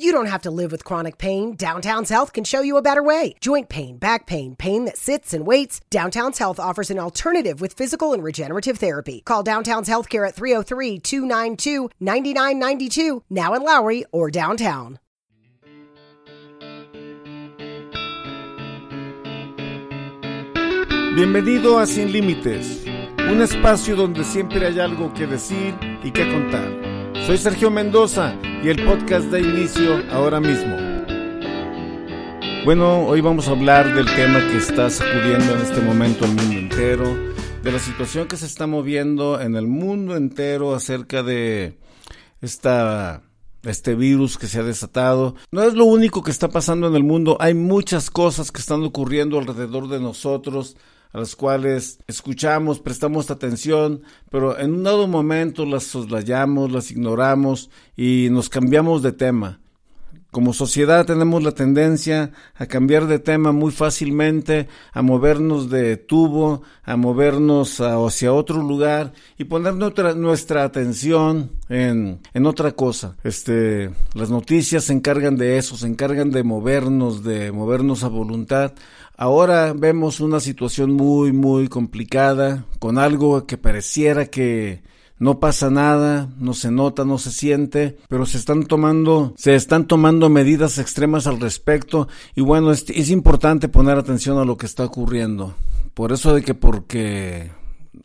You don't have to live with chronic pain. Downtown's Health can show you a better way. Joint pain, back pain, pain that sits and waits. Downtown's Health offers an alternative with physical and regenerative therapy. Call Downtown's Healthcare at 303 292 9992, now in Lowry or downtown. Bienvenido a Sin Límites, un espacio donde siempre hay algo que decir y que contar. Soy Sergio Mendoza y el podcast da inicio ahora mismo. Bueno, hoy vamos a hablar del tema que está sacudiendo en este momento el mundo entero, de la situación que se está moviendo en el mundo entero acerca de esta este virus que se ha desatado. No es lo único que está pasando en el mundo, hay muchas cosas que están ocurriendo alrededor de nosotros a las cuales escuchamos, prestamos atención, pero en un dado momento las soslayamos, las ignoramos y nos cambiamos de tema. Como sociedad tenemos la tendencia a cambiar de tema muy fácilmente, a movernos de tubo, a movernos hacia otro lugar y poner nuestra, atención en, en, otra cosa. Este, las noticias se encargan de eso, se encargan de movernos, de movernos a voluntad. Ahora vemos una situación muy, muy complicada, con algo que pareciera que no pasa nada, no se nota, no se siente, pero se están tomando, se están tomando medidas extremas al respecto y bueno, es, importante poner atención a lo que está ocurriendo. Por eso de que porque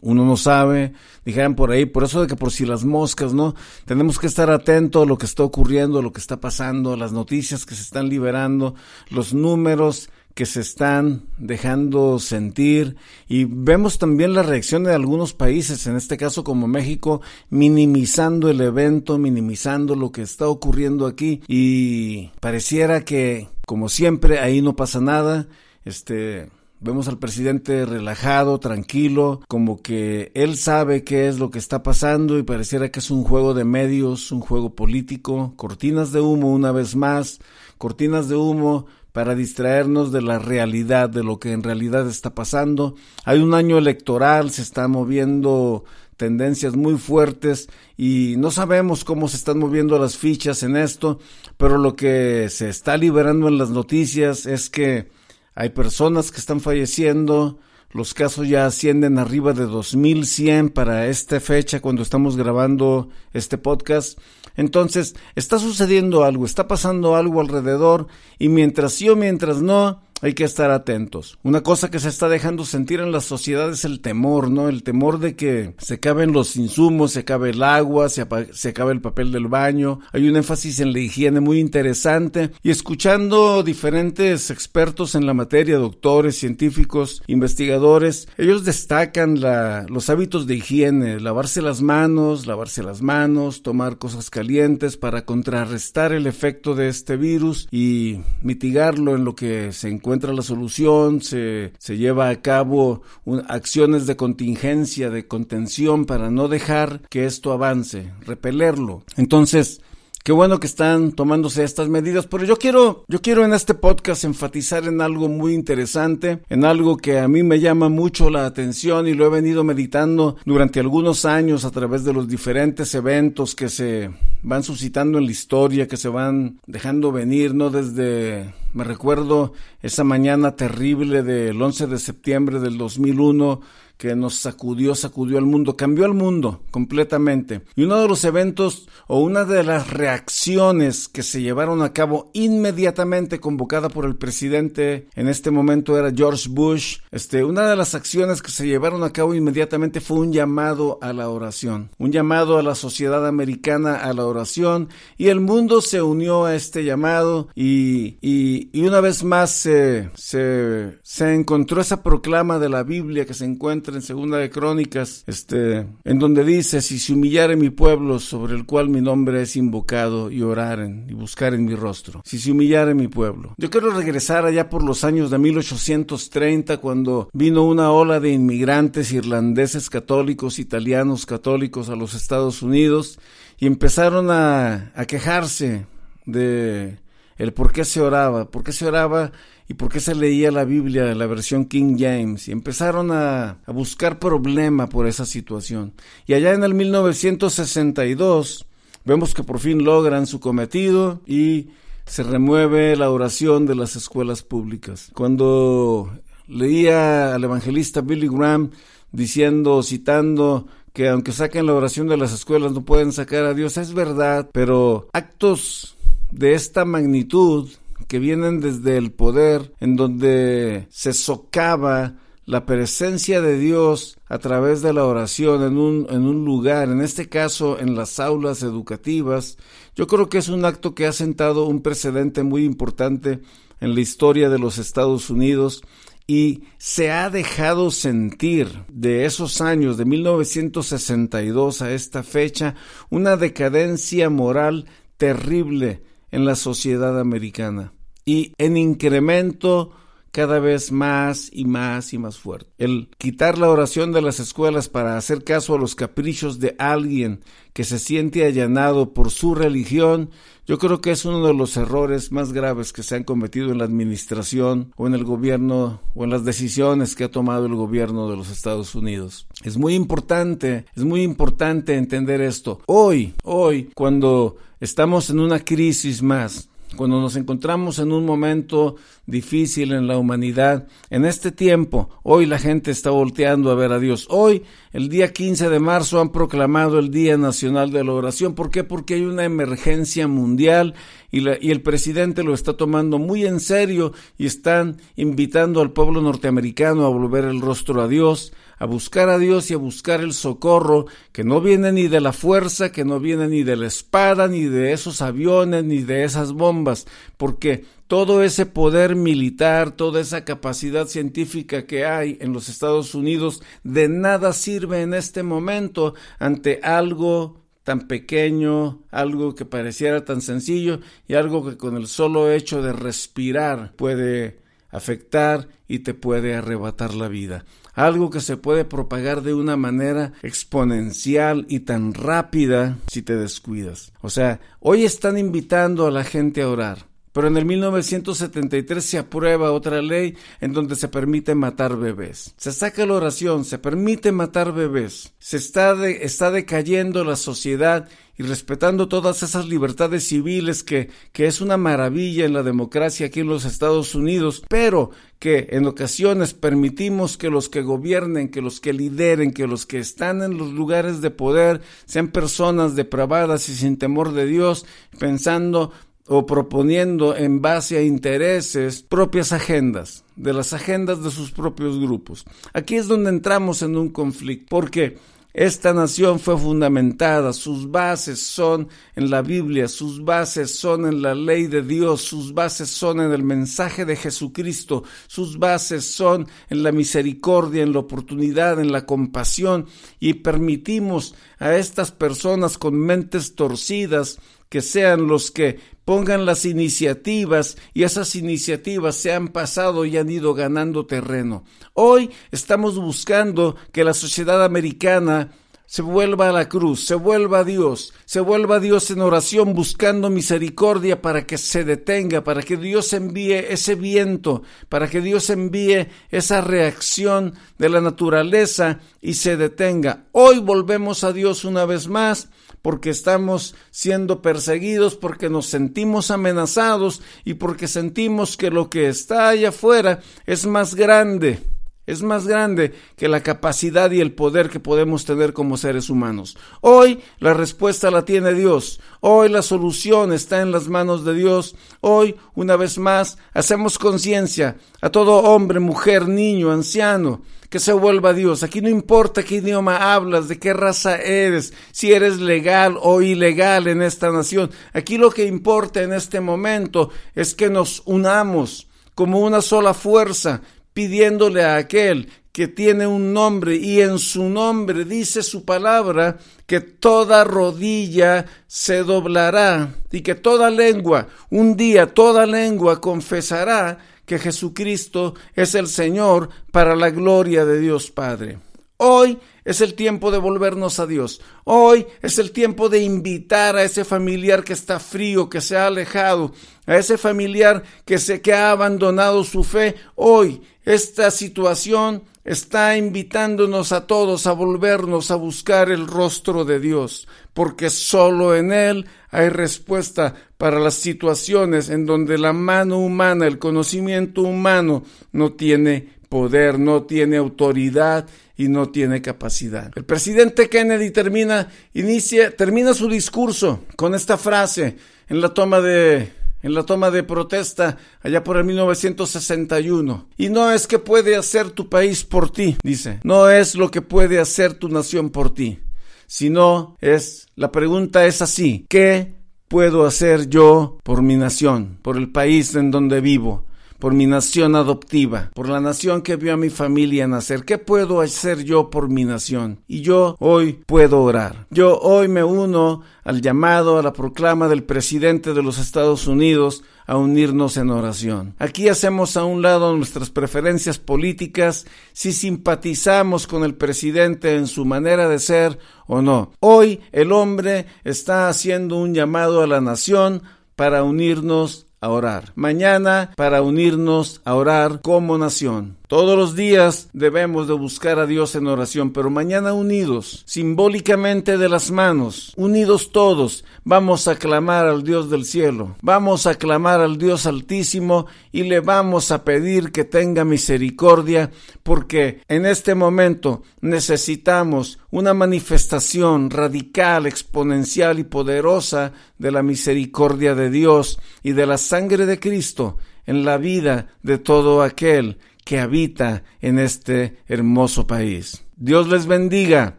uno no sabe, dijeran por ahí, por eso de que por si las moscas, ¿no? Tenemos que estar atentos a lo que está ocurriendo, a lo que está pasando, a las noticias que se están liberando, los números que se están dejando sentir. Y vemos también la reacción de algunos países, en este caso como México, minimizando el evento, minimizando lo que está ocurriendo aquí. Y pareciera que como siempre ahí no pasa nada, este Vemos al presidente relajado, tranquilo, como que él sabe qué es lo que está pasando y pareciera que es un juego de medios, un juego político, cortinas de humo una vez más, cortinas de humo para distraernos de la realidad, de lo que en realidad está pasando. Hay un año electoral, se están moviendo tendencias muy fuertes y no sabemos cómo se están moviendo las fichas en esto, pero lo que se está liberando en las noticias es que hay personas que están falleciendo, los casos ya ascienden arriba de 2100 para esta fecha cuando estamos grabando este podcast. Entonces, está sucediendo algo, está pasando algo alrededor y mientras sí o mientras no, hay que estar atentos. Una cosa que se está dejando sentir en la sociedad es el temor, ¿no? El temor de que se acaben los insumos, se acabe el agua, se, se acabe el papel del baño. Hay un énfasis en la higiene muy interesante y escuchando diferentes expertos en la materia, doctores, científicos, investigadores, ellos destacan los hábitos de higiene, lavarse las manos, lavarse las manos, tomar cosas calientes para contrarrestar el efecto de este virus y mitigarlo en lo que se encuentra encuentra la solución, se, se lleva a cabo acciones de contingencia, de contención para no dejar que esto avance, repelerlo. Entonces, Qué bueno que están tomándose estas medidas, pero yo quiero, yo quiero en este podcast enfatizar en algo muy interesante, en algo que a mí me llama mucho la atención y lo he venido meditando durante algunos años a través de los diferentes eventos que se van suscitando en la historia, que se van dejando venir, ¿no? Desde, me recuerdo esa mañana terrible del 11 de septiembre del 2001, que nos sacudió, sacudió al mundo, cambió al mundo completamente. Y uno de los eventos o una de las reacciones que se llevaron a cabo inmediatamente convocada por el presidente en este momento era George Bush. Este, una de las acciones que se llevaron a cabo inmediatamente fue un llamado a la oración, un llamado a la sociedad americana a la oración y el mundo se unió a este llamado y, y, y una vez más se, se, se encontró esa proclama de la Biblia que se encuentra en Segunda de Crónicas, este, en donde dice, si se humillare mi pueblo sobre el cual mi nombre es invocado y oraren y buscar en mi rostro, si se humillare mi pueblo. Yo quiero regresar allá por los años de 1830 cuando vino una ola de inmigrantes irlandeses católicos, italianos católicos a los Estados Unidos y empezaron a, a quejarse de el por qué se oraba, por qué se oraba y por qué se leía la Biblia, la versión King James, y empezaron a, a buscar problema por esa situación. Y allá en el 1962 Vemos que por fin logran su cometido y se remueve la oración de las escuelas públicas. Cuando leía al evangelista Billy Graham diciendo, citando que aunque saquen la oración de las escuelas no pueden sacar a Dios, es verdad, pero actos de esta magnitud que vienen desde el poder, en donde se socava la presencia de Dios a través de la oración en un, en un lugar, en este caso en las aulas educativas, yo creo que es un acto que ha sentado un precedente muy importante en la historia de los Estados Unidos y se ha dejado sentir de esos años, de 1962 a esta fecha, una decadencia moral terrible en la sociedad americana. Y en incremento cada vez más y más y más fuerte. El quitar la oración de las escuelas para hacer caso a los caprichos de alguien que se siente allanado por su religión, yo creo que es uno de los errores más graves que se han cometido en la administración o en el gobierno o en las decisiones que ha tomado el gobierno de los Estados Unidos. Es muy importante, es muy importante entender esto. Hoy, hoy, cuando estamos en una crisis más, cuando nos encontramos en un momento difícil en la humanidad, en este tiempo, hoy la gente está volteando a ver a Dios. Hoy, el día 15 de marzo, han proclamado el Día Nacional de la Oración. ¿Por qué? Porque hay una emergencia mundial y, y el presidente lo está tomando muy en serio y están invitando al pueblo norteamericano a volver el rostro a Dios a buscar a Dios y a buscar el socorro que no viene ni de la fuerza, que no viene ni de la espada, ni de esos aviones, ni de esas bombas, porque todo ese poder militar, toda esa capacidad científica que hay en los Estados Unidos, de nada sirve en este momento ante algo tan pequeño, algo que pareciera tan sencillo y algo que con el solo hecho de respirar puede afectar y te puede arrebatar la vida algo que se puede propagar de una manera exponencial y tan rápida si te descuidas. O sea, hoy están invitando a la gente a orar. Pero en el 1973 se aprueba otra ley en donde se permite matar bebés. Se saca la oración, se permite matar bebés. Se está, está decayendo la sociedad y respetando todas esas libertades civiles que, que es una maravilla en la democracia aquí en los Estados Unidos, pero que en ocasiones permitimos que los que gobiernen, que los que lideren, que los que están en los lugares de poder sean personas depravadas y sin temor de Dios, pensando o proponiendo en base a intereses propias agendas, de las agendas de sus propios grupos. Aquí es donde entramos en un conflicto, porque esta nación fue fundamentada, sus bases son en la Biblia, sus bases son en la ley de Dios, sus bases son en el mensaje de Jesucristo, sus bases son en la misericordia, en la oportunidad, en la compasión, y permitimos a estas personas con mentes torcidas que sean los que pongan las iniciativas y esas iniciativas se han pasado y han ido ganando terreno. Hoy estamos buscando que la sociedad americana se vuelva a la cruz, se vuelva a Dios, se vuelva a Dios en oración buscando misericordia para que se detenga, para que Dios envíe ese viento, para que Dios envíe esa reacción de la naturaleza y se detenga. Hoy volvemos a Dios una vez más porque estamos siendo perseguidos, porque nos sentimos amenazados y porque sentimos que lo que está allá afuera es más grande, es más grande que la capacidad y el poder que podemos tener como seres humanos. Hoy la respuesta la tiene Dios, hoy la solución está en las manos de Dios, hoy una vez más hacemos conciencia a todo hombre, mujer, niño, anciano, que se vuelva Dios. Aquí no importa qué idioma hablas, de qué raza eres, si eres legal o ilegal en esta nación. Aquí lo que importa en este momento es que nos unamos como una sola fuerza, pidiéndole a aquel que tiene un nombre y en su nombre dice su palabra que toda rodilla se doblará y que toda lengua, un día toda lengua confesará que Jesucristo es el Señor para la gloria de Dios Padre. Hoy es el tiempo de volvernos a Dios. Hoy es el tiempo de invitar a ese familiar que está frío, que se ha alejado, a ese familiar que se que ha abandonado su fe. Hoy esta situación está invitándonos a todos a volvernos a buscar el rostro de Dios, porque solo en Él hay respuesta para las situaciones en donde la mano humana, el conocimiento humano no tiene poder, no tiene autoridad y no tiene capacidad. El presidente Kennedy termina, inicia, termina su discurso con esta frase en la toma de en la toma de protesta allá por el 1961. Y no es que puede hacer tu país por ti, dice. No es lo que puede hacer tu nación por ti, sino es, la pregunta es así, ¿qué puedo hacer yo por mi nación, por el país en donde vivo? Por mi nación adoptiva, por la nación que vio a mi familia nacer. ¿Qué puedo hacer yo por mi nación? Y yo hoy puedo orar. Yo hoy me uno al llamado, a la proclama del presidente de los Estados Unidos a unirnos en oración. Aquí hacemos a un lado nuestras preferencias políticas, si simpatizamos con el presidente en su manera de ser o no. Hoy el hombre está haciendo un llamado a la nación para unirnos a orar. Mañana para unirnos a orar como nación. Todos los días debemos de buscar a Dios en oración, pero mañana unidos, simbólicamente de las manos, unidos todos, vamos a clamar al Dios del cielo, vamos a clamar al Dios altísimo y le vamos a pedir que tenga misericordia, porque en este momento necesitamos una manifestación radical, exponencial y poderosa de la misericordia de Dios y de la sangre de Cristo en la vida de todo aquel que habita en este hermoso país. Dios les bendiga.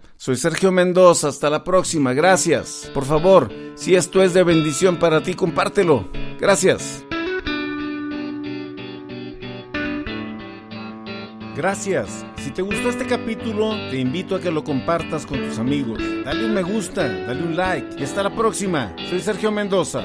Soy Sergio Mendoza. Hasta la próxima. Gracias. Por favor, si esto es de bendición para ti, compártelo. Gracias. Gracias. Si te gustó este capítulo, te invito a que lo compartas con tus amigos. Dale un me gusta, dale un like y hasta la próxima. Soy Sergio Mendoza.